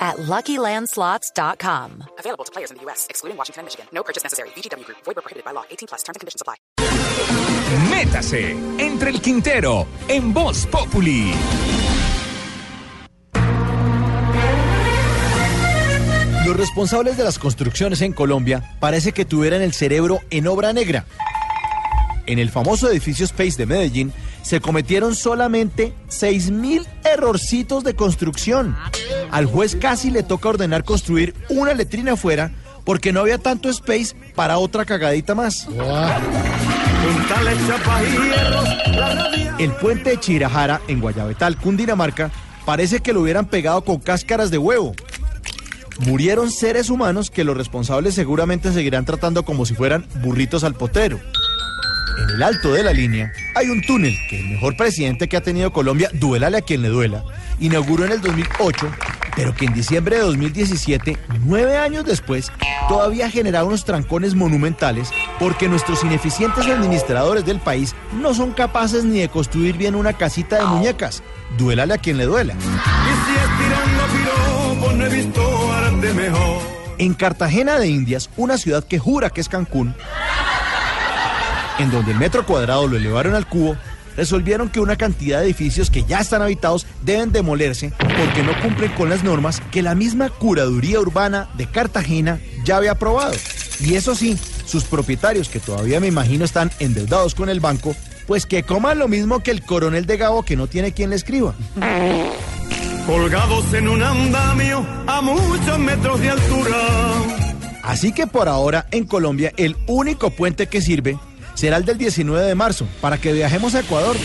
at LuckyLandSlots.com. Available to players in the U.S., excluding Washington and Michigan. No purchase necessary. VGW Group. Void prohibited by law. 18 plus. Terms and conditions apply. Métase entre el Quintero en Voz Populi. Los responsables de las construcciones en Colombia parece que tuvieran el cerebro en obra negra. En el famoso edificio Space de Medellín se cometieron solamente 6.000 errorcitos de construcción. Al juez casi le toca ordenar construir una letrina afuera porque no había tanto space para otra cagadita más. El puente de Chirajara en Guayabetal, Cundinamarca, parece que lo hubieran pegado con cáscaras de huevo. Murieron seres humanos que los responsables seguramente seguirán tratando como si fueran burritos al potero. En el alto de la línea hay un túnel que el mejor presidente que ha tenido Colombia, duélale a quien le duela, inauguró en el 2008, pero que en diciembre de 2017, nueve años después, todavía genera unos trancones monumentales porque nuestros ineficientes administradores del país no son capaces ni de construir bien una casita de muñecas. Duélale a quien le duela. En Cartagena de Indias, una ciudad que jura que es Cancún, en donde el metro cuadrado lo elevaron al cubo, resolvieron que una cantidad de edificios que ya están habitados deben demolerse porque no cumplen con las normas que la misma curaduría urbana de Cartagena ya había aprobado. Y eso sí, sus propietarios, que todavía me imagino están endeudados con el banco, pues que coman lo mismo que el coronel de Gabo que no tiene quien le escriba. Colgados en un andamio a muchos metros de altura. Así que por ahora en Colombia el único puente que sirve será el del 19 de marzo, para que viajemos a Ecuador,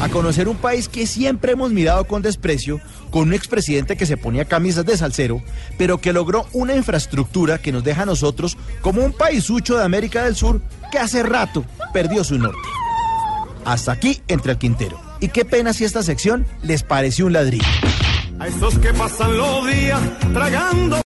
a conocer un país que siempre hemos mirado con desprecio, con un expresidente que se ponía camisas de salsero, pero que logró una infraestructura que nos deja a nosotros como un paisucho de América del Sur que hace rato perdió su norte. Hasta aquí entre el Quintero. Y qué pena si esta sección les pareció un ladrillo. A esos que pasan los días tragando.